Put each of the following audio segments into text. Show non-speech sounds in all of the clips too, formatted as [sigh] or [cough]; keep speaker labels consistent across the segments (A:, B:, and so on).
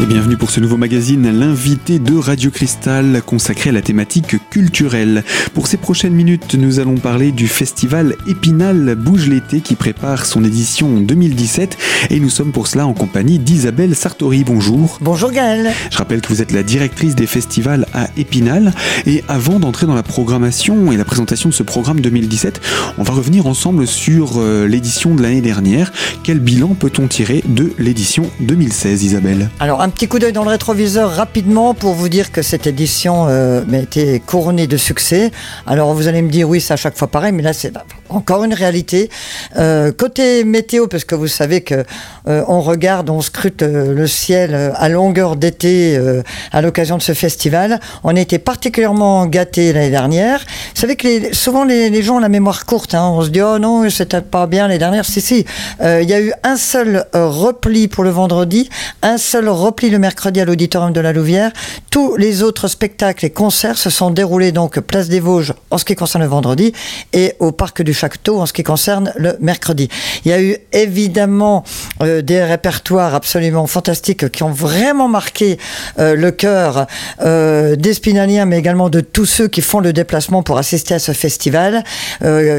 A: Et bienvenue pour ce nouveau magazine, l'invité de Radio Cristal consacré à la thématique culturelle. Pour ces prochaines minutes, nous allons parler du festival Épinal Bouge l'été qui prépare son édition 2017 et nous sommes pour cela en compagnie d'Isabelle Sartori. Bonjour.
B: Bonjour Gaëlle.
A: Je rappelle que vous êtes la directrice des festivals à Épinal et avant d'entrer dans la programmation et la présentation de ce programme 2017, on va revenir ensemble sur euh, l'édition de l'année dernière. Quel bilan peut-on tirer de l'édition 2016 Isabelle?
B: Alors un petit coup d'œil dans le rétroviseur rapidement pour vous dire que cette édition euh, a été couronnée de succès. Alors vous allez me dire oui, c'est à chaque fois pareil, mais là c'est encore une réalité. Euh, côté météo, parce que vous savez que euh, on regarde, on scrute euh, le ciel à longueur d'été à l'occasion de ce festival. On a été particulièrement gâtés l'année dernière. Vous savez que souvent les, gens ont la mémoire courte. hein. On se dit oh non, c'était pas bien l'année dernière. Si si, il y a eu un seul repli pour le vendredi, un seul repli le mercredi à l'auditorium de la Louvière. Tous les autres spectacles et concerts se sont déroulés donc place des Vosges en ce qui concerne le vendredi et au parc du Château en ce qui concerne le mercredi. Il y a eu évidemment euh, des répertoires absolument fantastiques qui ont vraiment marqué euh, le cœur euh, des Spinaliens, mais également de tous ceux qui font le déplacement pour assister à ce festival,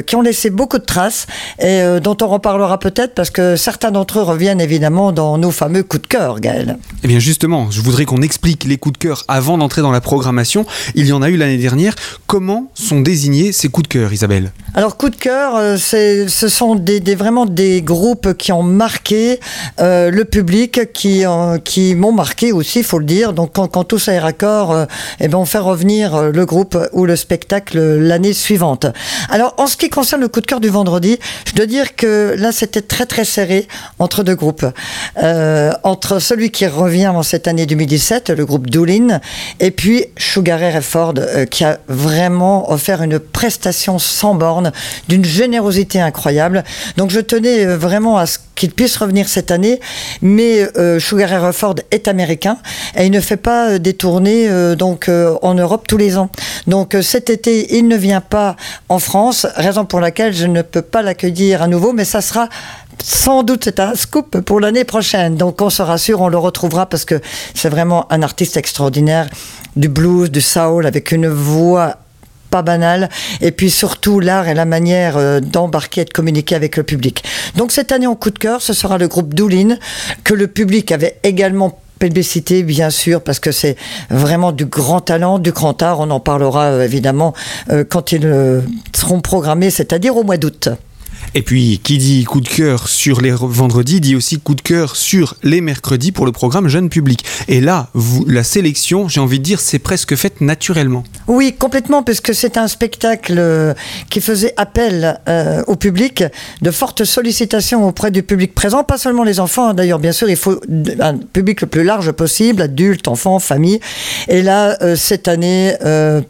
B: qui ont laissé beaucoup de traces et dont on reparlera peut-être parce que certains d'entre eux reviennent évidemment dans nos fameux coups de cœur, Gaël.
A: Eh bien justement, je voudrais qu'on explique les coups de cœur avant d'entrer dans la programmation. Il y en a eu l'année dernière. Comment sont désignés ces coups de cœur, Isabelle?
B: Alors coup de cœur, ce sont des, des- vraiment des groupes qui ont marqué euh, le public, qui, euh, qui m'ont marqué aussi, il faut le dire. Donc quand, quand tout ça est raccord, euh, eh ben on fait revenir le groupe ou le spectacle l'année suivante. Alors en ce qui concerne le coup de cœur du vendredi, je dois dire que là c'était très très serré entre deux groupes. Entre celui qui revient en cette année 2017, le groupe Doolin, et puis Sugar Ray Ford, qui a vraiment offert une prestation sans borne, d'une générosité incroyable. Donc je tenais vraiment à ce qu'il puisse revenir cette année, mais euh, Sugar Ray Ford est américain et il ne fait pas euh, des tournées euh, donc euh, en Europe tous les ans. Donc cet été, il ne vient pas en France, raison pour laquelle je ne peux pas l'accueillir à nouveau, mais ça sera sans doute c'est un scoop pour l'année prochaine. Donc on se rassure, on le retrouvera parce que c'est vraiment un artiste extraordinaire du blues, du soul avec une voix pas banale et puis surtout l'art et la manière euh, d'embarquer et de communiquer avec le public. Donc cette année en coup de cœur, ce sera le groupe Doolin que le public avait également publicité bien sûr parce que c'est vraiment du grand talent, du grand art. On en parlera euh, évidemment euh, quand ils seront programmés, c'est-à-dire au mois d'août.
A: Et puis, qui dit coup de cœur sur les vendredis, dit aussi coup de cœur sur les mercredis pour le programme jeune public. Et là, la sélection, j'ai envie de dire, c'est presque faite naturellement.
B: Oui, complètement, puisque c'est un spectacle euh, qui faisait appel euh, au public, de fortes sollicitations auprès du public présent, pas seulement les enfants, hein, d'ailleurs, bien sûr, il faut un public le plus large possible, adultes, enfants, familles. Et là, euh, cette année,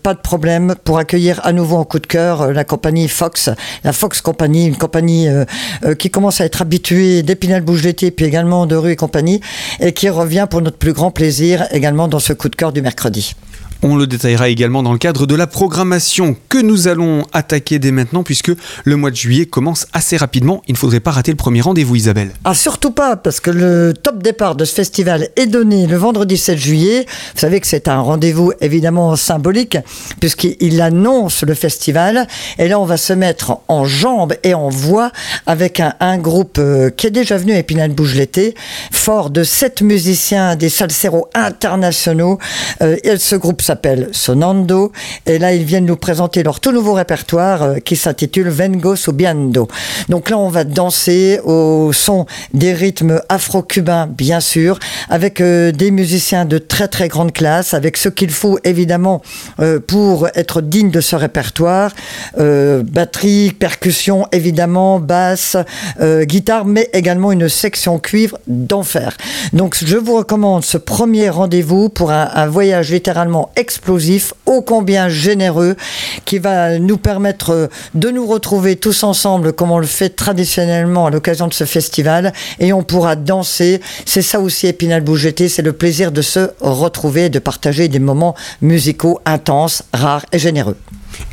B: pas de problème pour accueillir à nouveau en coup de cœur la compagnie Fox, la Fox Company, compagnie euh, euh, qui commence à être habituée d'Épinal Bouge l'été, puis également de Rue et compagnie, et qui revient pour notre plus grand plaisir également dans ce coup de cœur du mercredi.
A: On le détaillera également dans le cadre de la programmation que nous allons attaquer dès maintenant, puisque le mois de juillet commence assez rapidement. Il ne faudrait pas rater le premier rendez-vous, Isabelle.
B: Ah, surtout pas, parce que le top départ de ce festival est donné le vendredi 7 juillet. Vous savez que c'est un rendez-vous évidemment symbolique, puisqu'il annonce le festival. Et là, on va se mettre en jambes et en voix avec un, groupe euh, qui est déjà venu à Épinal Bouge l'été, fort de sept musiciens, des salseros internationaux. Euh, et ce groupe s'appelle Sonando. Et là, ils viennent nous présenter leur tout nouveau répertoire euh, qui s'intitule Vengo Subiando. Donc là, on va danser au son des rythmes afro-cubains, bien sûr, avec euh, des musiciens de très très grande classe, avec ce qu'il faut évidemment euh, pour être digne de ce répertoire. Batterie, percussion, évidemment, basse, guitare, mais également une section cuivre d'enfer. Donc je vous recommande ce premier rendez-vous pour un, un voyage littéralement explosif, ô combien généreux, qui va nous permettre euh, de nous retrouver tous ensemble comme on le fait traditionnellement à l'occasion de ce festival et on pourra danser. C'est ça aussi Épinal Bougeté, c'est le plaisir de se retrouver, de partager des moments musicaux intenses, rares et généreux.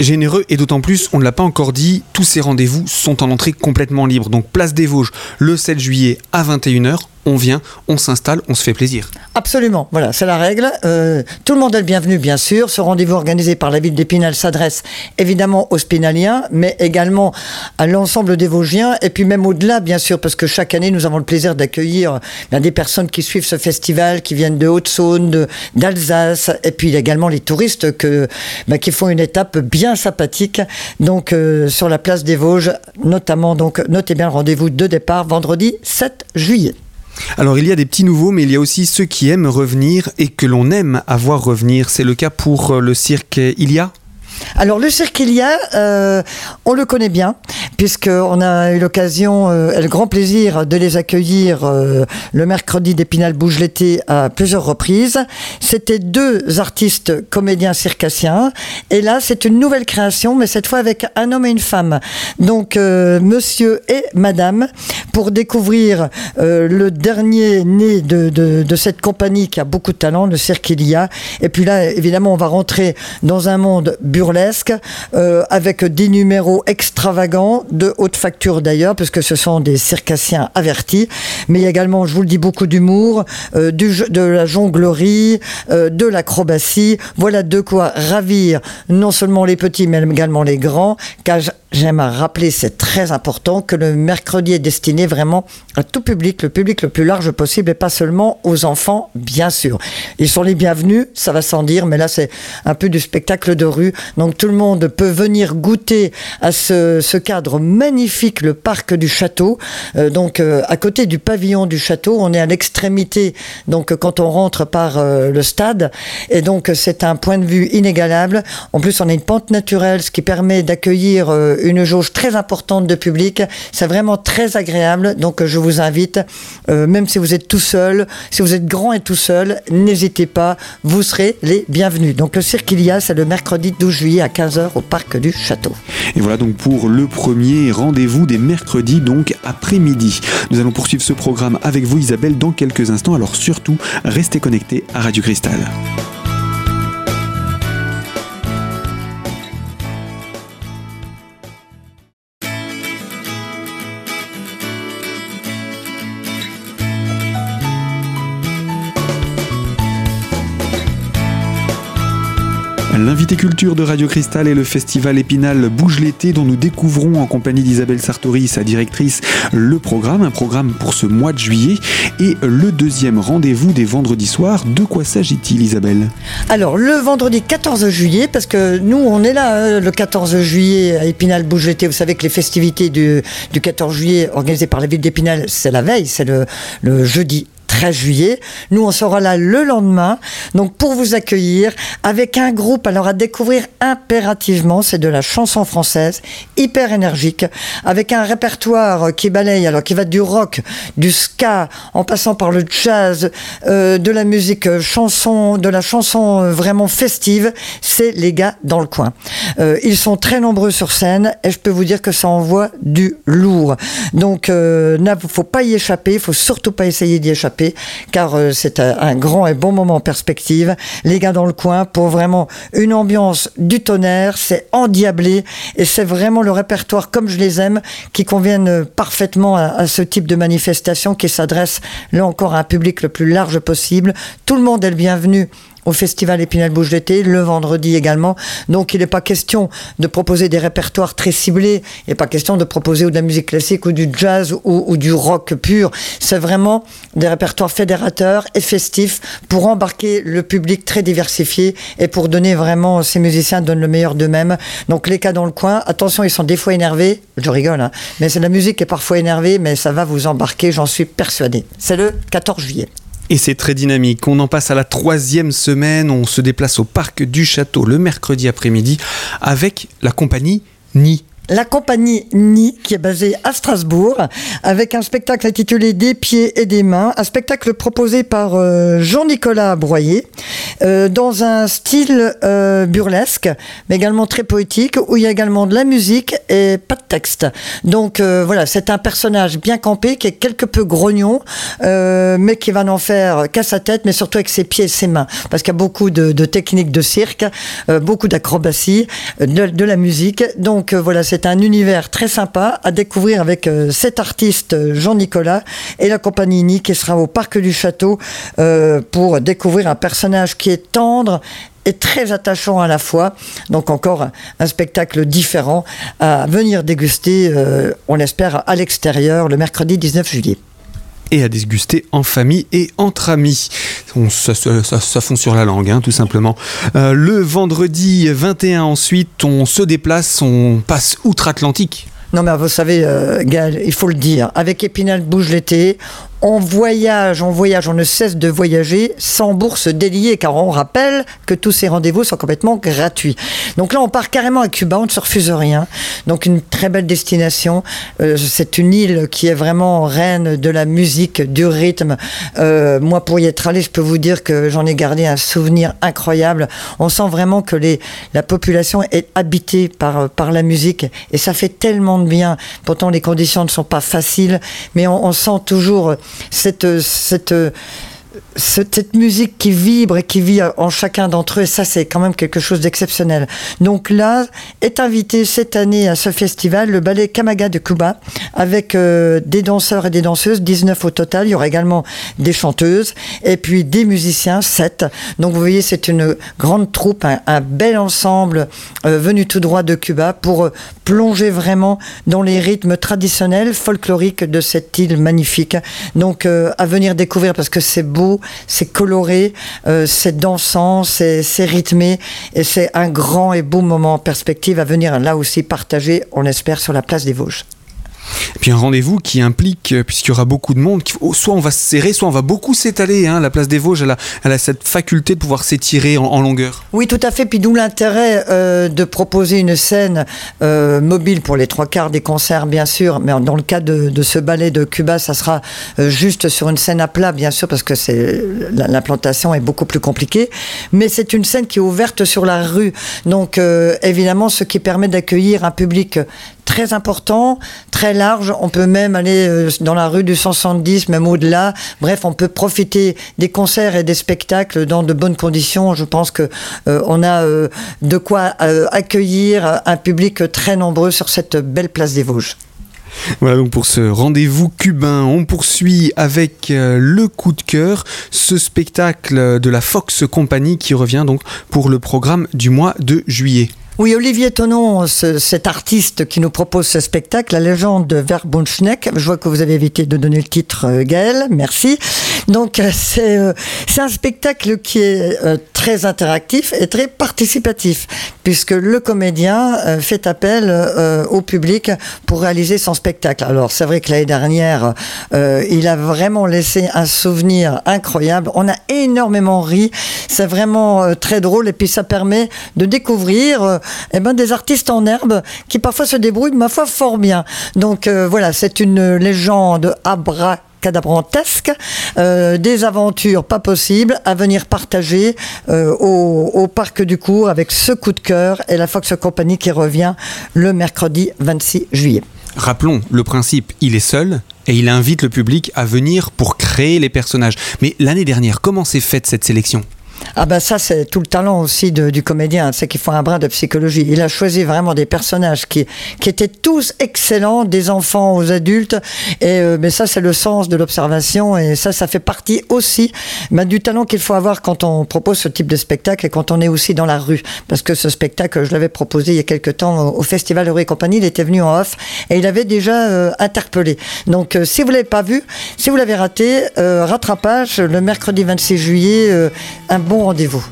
A: Généreux et d'autant plus, on ne l'a pas encore dit, tous ces rendez-vous sont en entrée complètement libre. Donc place des Vosges le 7 juillet à 21h. On vient, on s'installe, on se fait plaisir.
B: Absolument, voilà, c'est la règle. Euh, tout le monde est le bienvenu, bien sûr. Ce rendez-vous organisé par la ville d'Épinal s'adresse évidemment aux Spinaliens, mais également à l'ensemble des Vosgiens, et puis même au-delà, bien sûr, parce que chaque année, nous avons le plaisir d'accueillir ben, des personnes qui suivent ce festival, qui viennent de Haute-Saône, d'Alsace, et puis également les touristes ben, qui font une étape bien sympathique, donc euh, sur la place des Vosges, notamment. Donc, notez bien le rendez-vous de départ vendredi 7 juillet.
A: Alors il y a des petits nouveaux, mais il y a aussi ceux qui aiment revenir et que l'on aime avoir revenir. C'est le cas pour euh, le cirque Ilia
B: alors le cirque euh, on le connaît bien, puisqu'on a eu l'occasion euh, le grand plaisir de les accueillir euh, le mercredi d'Épinal Bouge l'été à plusieurs reprises. C'était deux artistes comédiens circassiens, et là c'est une nouvelle création, mais cette fois avec un homme et une femme. Donc monsieur et madame, pour découvrir le dernier né de, cette compagnie qui a beaucoup de talent, le cirque. Et puis là, évidemment, on va rentrer dans un monde euh, avec des numéros extravagants, de haute facture d'ailleurs, puisque ce sont des circassiens avertis. Mais également, je vous le dis, beaucoup d'humour, euh, de la jonglerie, euh, de l'acrobatie. Voilà de quoi ravir non seulement les petits, mais également les grands, car J'aime à rappeler, c'est très important, que le mercredi est destiné vraiment à tout public, le public le plus large possible et pas seulement aux enfants, bien sûr. Ils sont les bienvenus, ça va sans dire, mais là c'est un peu du spectacle de rue. Donc tout le monde peut venir goûter à ce, cadre magnifique, le parc du château. Euh, donc euh, à côté du pavillon du château, on est à l'extrémité, donc quand on rentre par euh, le stade. Et donc c'est un point de vue inégalable. En plus, on a une pente naturelle, ce qui permet d'accueillir une jauge très importante de public. C'est vraiment très agréable. Donc je vous invite, euh, même si vous êtes tout seul, si vous êtes grand et tout seul, n'hésitez pas, vous serez les bienvenus. Donc le Cirque Ilia, c'est le mercredi 12 juillet à 15h au Parc du Château.
A: Et voilà donc pour le premier rendez-vous des mercredis, donc après-midi. Nous allons poursuivre ce programme avec vous Isabelle dans quelques instants, alors surtout restez connectés à Radio Cristal. L'invité culture de Radio Cristal est le festival Épinal Bouge l'été dont nous découvrons en compagnie d'Isabelle Sartori, sa directrice, le programme, un programme pour ce mois de juillet et le deuxième rendez-vous des vendredis soirs. De quoi s'agit-il Isabelle?
B: Alors le vendredi 14 juillet, parce que nous on est là hein, le 14 juillet à Épinal Bouge l'été, vous savez que les festivités du, 14 juillet organisées par la ville d'Épinal, c'est la veille, c'est le jeudi 13 juillet. Nous, on sera là le lendemain. Donc, pour vous accueillir avec un groupe, alors à découvrir impérativement, c'est de la chanson française, hyper énergique, avec un répertoire qui balaye, alors qui va du rock, du ska, en passant par le jazz, euh, de la musique euh, chanson, de la chanson euh, vraiment festive. C'est les gars dans le coin. ils sont très nombreux sur scène et je peux vous dire que ça envoie du lourd. Donc, il ne faut pas y échapper, il faut surtout pas essayer d'y échapper car euh, c'est un, grand et bon moment en perspective. Les gars dans le coin pour vraiment une ambiance du tonnerre, c'est endiablé et c'est vraiment le répertoire comme je les aime qui conviennent parfaitement à, ce type de manifestation qui s'adresse là encore à un public le plus large possible. Tout le monde est le bienvenu au festival Épinal Bouche d'été, le vendredi également. Donc il n'est pas question de proposer des répertoires très ciblés, il n'est pas question de proposer ou de la musique classique ou du jazz ou, du rock pur. C'est vraiment des répertoires fédérateurs et festifs pour embarquer le public très diversifié et pour donner vraiment, ces musiciens donnent le meilleur d'eux-mêmes. Donc les cas dans le coin, attention, ils sont des fois énervés, je rigole, hein, mais c'est la musique qui est parfois énervée, mais ça va vous embarquer, j'en suis persuadé. C'est le 14 juillet.
A: Et c'est très dynamique. On en passe à la troisième semaine. On se déplace au parc du château le mercredi après-midi avec la compagnie Ni
B: la compagnie Ni, qui est basée à Strasbourg, avec un spectacle intitulé Des pieds et des mains, un spectacle proposé par euh, Jean-Nicolas Broyer, euh, dans un style euh, burlesque, mais également très poétique, où il y a également de la musique et pas de texte. Donc voilà, c'est un personnage bien campé, qui est quelque peu grognon, mais qui va n'en faire qu'à sa tête, mais surtout avec ses pieds et ses mains, parce qu'il y a beaucoup de, techniques de cirque, beaucoup d'acrobatie, de, de, la musique. Donc voilà, c'est c'est un univers très sympa à découvrir avec euh, cet artiste Jean-Nicolas et la compagnie Ni qui sera au Parc du Château pour découvrir un personnage qui est tendre et très attachant à la fois. Donc encore un spectacle différent à venir déguster, on l'espère, à l'extérieur le mercredi 19 juillet
A: et à déguster en famille et entre amis. ça, ça, fond sur la langue, hein, tout simplement. Euh, le vendredi 21 ensuite, on se déplace, on passe outre-Atlantique.
B: Non mais vous savez, euh, il faut le dire, avec Épinal bouge l'été, on voyage, on voyage, on ne cesse de voyager sans bourse déliée, car on rappelle que tous ces rendez-vous sont complètement gratuits. Donc là, on part carrément à Cuba, on ne se refuse rien. Donc une très belle destination. Euh, c'est une île qui est vraiment reine de la musique, du rythme. Euh, moi, pour y être allé, je peux vous dire que j'en ai gardé un souvenir incroyable. On sent vraiment que la population est habitée par, la musique, et ça fait tellement de bien. Pourtant, les conditions ne sont pas faciles, mais on sent toujours cette, cette musique qui vibre et qui vit en chacun d'entre eux, ça c'est quand même quelque chose d'exceptionnel. Donc là est invité cette année à ce festival le ballet Kamaga de Cuba avec euh, des danseurs et des danseuses, 19 au total. Il y aura également des chanteuses et puis des musiciens, 7. Donc vous voyez c'est une grande troupe, un, bel ensemble euh, venu tout droit de Cuba pour euh, plonger vraiment dans les rythmes traditionnels folkloriques de cette île magnifique. Donc à venir découvrir parce que c'est beau c'est coloré, euh, c'est dansant, c'est rythmé et c'est un grand et beau moment en perspective à venir là aussi partager, on espère, sur la place des Vosges.
A: Et puis un rendez-vous qui implique, euh, puisqu'il y aura beaucoup de monde, soit on va se serrer, soit on va beaucoup s'étaler. Hein. La place des Vosges, elle a, cette faculté de pouvoir s'étirer en, longueur.
B: Oui, tout à fait. Puis d'où l'intérêt euh, de proposer une scène euh, mobile pour les trois quarts des concerts, bien sûr. Mais dans le cas de, ce ballet de Cuba, ça sera juste sur une scène à plat, bien sûr, parce que l'implantation est beaucoup plus compliquée. Mais c'est une scène qui est ouverte sur la rue. Donc évidemment, ce qui permet d'accueillir un public très important, très large. On peut même aller euh, dans la rue du 170, même au-delà. Bref, on peut profiter des concerts et des spectacles dans de bonnes conditions. Je pense que euh, on a euh, de quoi accueillir un public très nombreux sur cette belle place des Vosges.
A: Voilà donc pour ce rendez-vous cubain, on poursuit avec le coup de cœur, ce spectacle de la Fox Company qui revient donc pour le programme du mois de juillet.
B: Oui, Olivier Tonon, cet artiste qui nous propose ce spectacle, la légende de Verbunschneck. Je vois que vous avez évité de donner le titre, euh, Gaël. Merci. Donc, euh, euh, c'est un spectacle qui est très interactif et très participatif, puisque le comédien fait appel au public pour réaliser son spectacle. Alors, c'est vrai que l'année dernière, il a vraiment laissé un souvenir incroyable. On a énormément ri. C'est vraiment très drôle et puis ça permet de découvrir eh ben, des artistes en herbe qui parfois se débrouillent, ma foi, fort bien. Donc euh, voilà, c'est une légende abracadabrantesque, euh, des aventures pas possibles à venir partager euh, au, au, Parc du Cours avec ce coup de cœur et la Fox Company qui revient le mercredi 26 juillet.
A: Rappelons, le principe, il est seul et il invite le public à venir pour créer les personnages. Mais l'année dernière, comment s'est faite cette sélection?
B: Ah ben ça c'est tout le talent aussi du comédien, c'est qu'il faut un brin de psychologie. Il a choisi vraiment des personnages qui, qui étaient tous excellents, des enfants aux adultes, et euh, mais ça c'est le sens de l'observation et ça ça fait partie aussi ben, du talent qu'il faut avoir quand on propose ce type de spectacle et quand on est aussi dans la rue. Parce que ce spectacle, je l'avais proposé il y a quelques temps au, Festival Heureux et compagnie, il était venu en off et il avait déjà euh, interpellé. Donc euh, si vous l'avez pas vu, si vous l'avez raté, rattrapage le mercredi 26 juillet, un bon rendez-vous.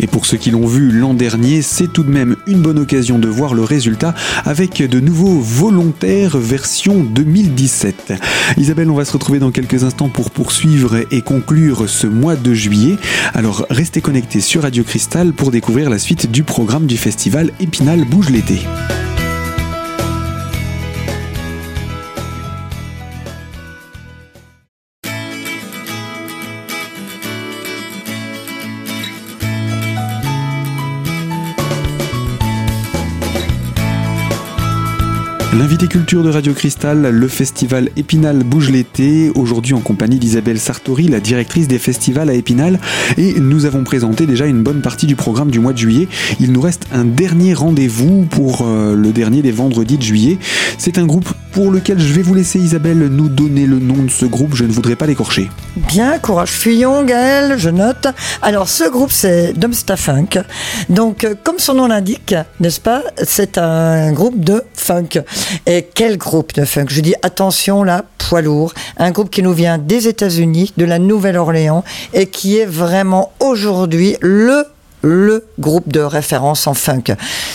A: Et pour ceux qui l'ont vu l'an dernier, c'est tout de même une bonne occasion de voir le résultat avec de nouveaux volontaires version 2017. Isabelle, on va se retrouver dans quelques instants pour poursuivre et conclure ce mois de juillet. Alors restez connectés sur Radio Cristal pour découvrir la suite du programme du festival Épinal Bouge l'été. L'invité culture de Radio Cristal, le festival Épinal bouge l'été, aujourd'hui en compagnie d'Isabelle Sartori, la directrice des festivals à Épinal. Et nous avons présenté déjà une bonne partie du programme du mois de juillet. Il nous reste un dernier rendez-vous pour euh, le dernier des vendredis de juillet. C'est un groupe pour lequel je vais vous laisser Isabelle nous donner le nom de ce groupe, je ne voudrais pas l'écorcher.
B: Bien, courage fuyons Gaël, je note. Alors ce groupe c'est Dumpsta Funk. Donc euh, comme son nom l'indique, n'est-ce pas, c'est un groupe de funk. Et quel groupe de funk Je dis attention là, poids lourd. Un groupe qui nous vient des États-Unis, de la Nouvelle-Orléans, et qui est vraiment aujourd'hui le le groupe de référence en funk.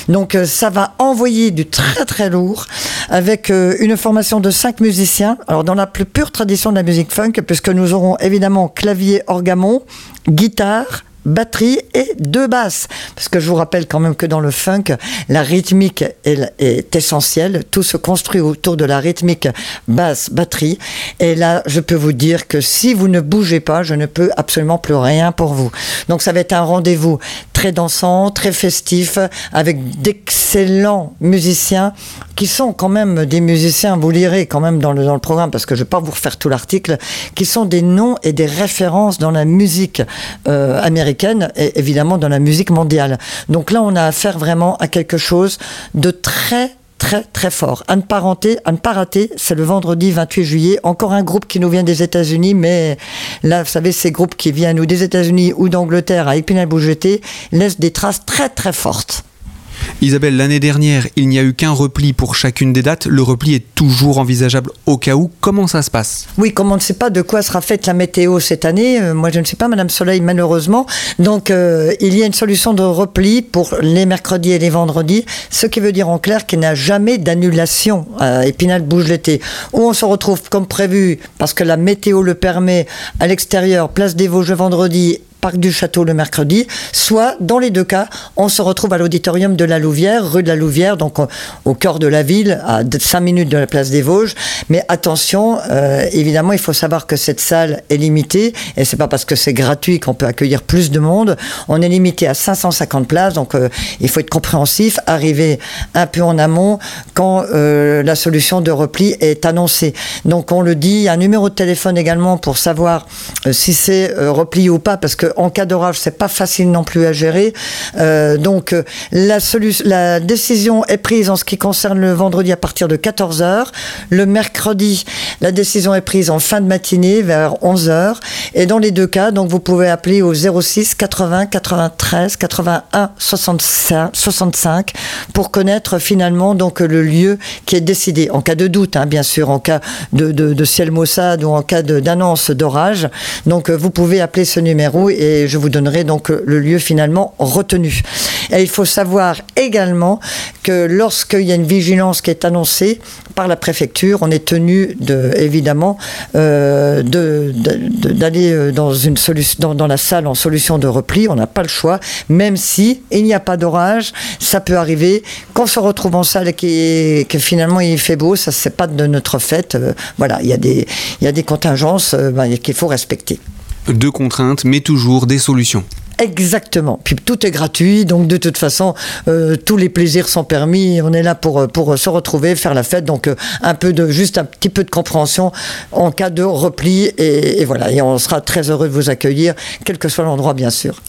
B: Donc euh, ça va envoyer du très très lourd avec euh, une formation de cinq musiciens. Alors dans la plus pure tradition de la musique funk, puisque nous aurons évidemment clavier, orgamon, guitare, batterie et deux basses. Parce que je vous rappelle quand même que dans le funk, la rythmique est, essentielle. Tout se construit autour de la rythmique basse, batterie. Et là, je peux vous dire que si vous ne bougez pas, je ne peux absolument plus rien pour vous. Donc ça va être un rendez-vous très dansant, très festif, avec d'excellents musiciens qui sont quand même des musiciens, vous lirez quand même dans le, dans le programme, parce que je ne vais pas vous refaire tout l'article, qui sont des noms et des références dans la musique euh, américaine et évidemment dans la musique mondiale. Donc là, on a affaire vraiment à quelque chose de très très très fort. À ne pas rater, à ne pas rater, c'est le vendredi 28 juillet. Encore un groupe qui nous vient des États-Unis, mais là, vous savez, ces groupes qui viennent ou des États-Unis ou d'Angleterre à Épinal-Bougeté laissent des traces très très fortes.
A: Isabelle, l'année dernière, il n'y a eu qu'un repli pour chacune des dates. Le repli est toujours envisageable au cas où. Comment ça se passe?
B: Oui, comme on ne sait pas de quoi sera faite la météo cette année, euh, moi je ne sais pas, Madame Soleil, malheureusement. Donc euh, il y a une solution de repli pour les mercredis et les vendredis, ce qui veut dire en clair qu'il n'y a jamais d'annulation à Épinal bouge l'été. Où on se retrouve comme prévu, parce que la météo le permet, à l'extérieur, place des Vosges vendredi Parc du Château le mercredi, soit dans les deux cas, on se retrouve à l'auditorium de la Louvière, rue de la Louvière, donc au cœur de la ville, à 5 minutes de la place des Vosges. Mais attention, euh, évidemment, il faut savoir que cette salle est limitée, et c'est pas parce que c'est gratuit qu'on peut accueillir plus de monde. On est limité à 550 places, donc euh, il faut être compréhensif, arriver un peu en amont quand euh, la solution de repli est annoncée. Donc on le dit, un numéro de téléphone également pour savoir si c'est repli ou pas, parce que en cas d'orage, c'est pas facile non plus à gérer. Euh, donc euh, la, décision est prise en ce qui concerne le vendredi à partir de 14h. Le mercredi, la décision est prise en fin de matinée vers 11h. Et dans les deux cas, donc vous pouvez appeler au 06 80 93 81 65, 65 pour connaître finalement donc le lieu qui est décidé. En cas de doute, hein, bien sûr, en cas de, ciel maussade ou en cas d'annonce d'orage. Donc vous pouvez appeler ce numéro je vous donnerai donc le lieu finalement retenu. Et il faut savoir également que lorsqu'il y a une vigilance qui est annoncée par la préfecture, on est tenu de, évidemment euh, d'aller euh, dans, une solution, dans, la salle en solution de repli. On n'a pas le choix, même si il n'y a pas d'orage, ça peut arriver. Qu'on se retrouve en salle et que finalement il fait beau, ça c'est pas de notre fait. Euh, voilà, il y a des, il y a des contingences ben, qu'il faut respecter
A: deux contraintes, mais toujours des solutions.
B: Exactement. Puis tout est gratuit, donc de toute façon, euh, tous les plaisirs sont permis. On est là pour, pour se retrouver, faire la fête. Donc euh, un peu de, juste un petit peu de compréhension en cas de repli. Et, et voilà. Et on sera très heureux de vous accueillir, quel que soit l'endroit, bien sûr.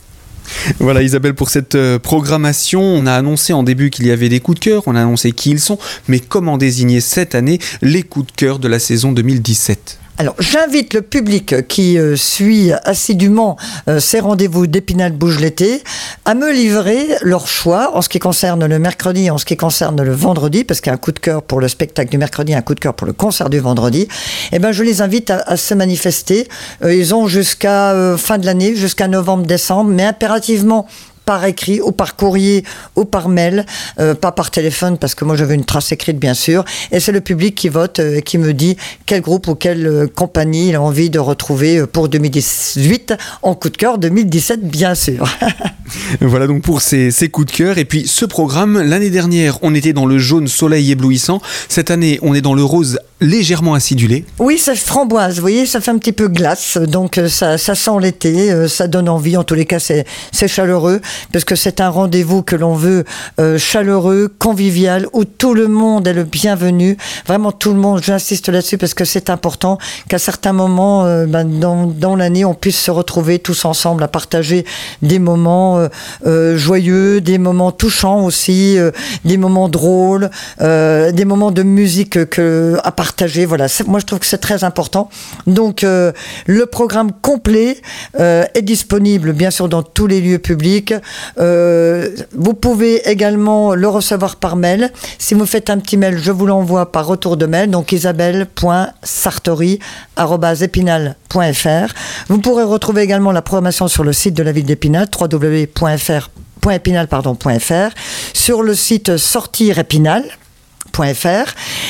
A: Voilà Isabelle pour cette euh, programmation. On a annoncé en début qu'il y avait des coups de cœur, on a annoncé qui ils sont, mais comment désigner cette année les coups de cœur de la saison 2017
B: alors, j'invite le public qui euh, suit assidûment euh, ces rendez-vous d'Épinal Bouge l'été à me livrer leur choix en ce qui concerne le mercredi en ce qui concerne le vendredi, parce qu'il y a un coup de cœur pour le spectacle du mercredi, un coup de cœur pour le concert du vendredi. Eh ben, je les invite à, se manifester. Euh, ils ont jusqu'à fin de l'année, jusqu'à novembre-décembre, mais impérativement par écrit ou par courrier ou par mail, euh, pas par téléphone parce que moi veux une trace écrite bien sûr. Et c'est le public qui vote euh, et qui me dit quel groupe ou quelle euh, compagnie il a envie de retrouver pour 2018 en coup de cœur 2017 bien sûr. [laughs]
A: voilà donc pour ces, ces, coups de cœur. Et puis ce programme, l'année dernière on était dans le jaune soleil éblouissant. Cette année on est dans le rose légèrement acidulé.
B: Oui, c'est framboise, vous voyez, ça fait un petit peu glace, donc euh, ça, ça sent l'été, euh, ça donne envie, en tous les cas c'est chaleureux, parce que c'est un rendez-vous que l'on veut euh, chaleureux, convivial, où tout le monde est le bienvenu, vraiment tout le monde, j'insiste là-dessus parce que c'est important qu'à certains moments ben, dans, dans l'année on puisse se retrouver tous ensemble à partager des moments joyeux, des moments touchants aussi, des moments drôles, des moments de musique que, à voilà, moi je trouve que c'est très important. Donc euh, le programme complet euh, est disponible bien sûr dans tous les lieux publics. Euh, vous pouvez également le recevoir par mail. Si vous faites un petit mail, je vous l'envoie par retour de mail. Donc isabelle.sartori@epinal.fr. Vous pourrez retrouver également la programmation sur le site de la ville d'Épinal www.epinal.fr sur le site Sortir Épinal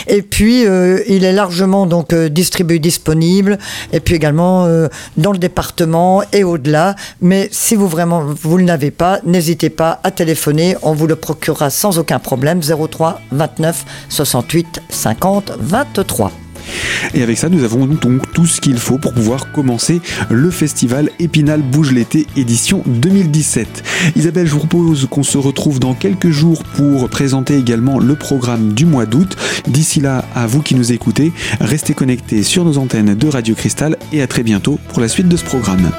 B: et puis euh, il est largement donc euh, distribué disponible. Et puis également euh, dans le département et au-delà. Mais si vous vraiment vous ne l'avez pas n'hésitez pas à téléphoner. On vous le procurera sans aucun problème. 03 29 68 50 23
A: et avec ça, nous avons donc tout ce qu'il faut pour pouvoir commencer le festival Épinal Bouge l'été édition 2017. Isabelle, je vous propose qu'on se retrouve dans quelques jours pour présenter également le programme du mois d'août. D'ici là, à vous qui nous écoutez, restez connectés sur nos antennes de Radio Cristal et à très bientôt pour la suite de ce programme.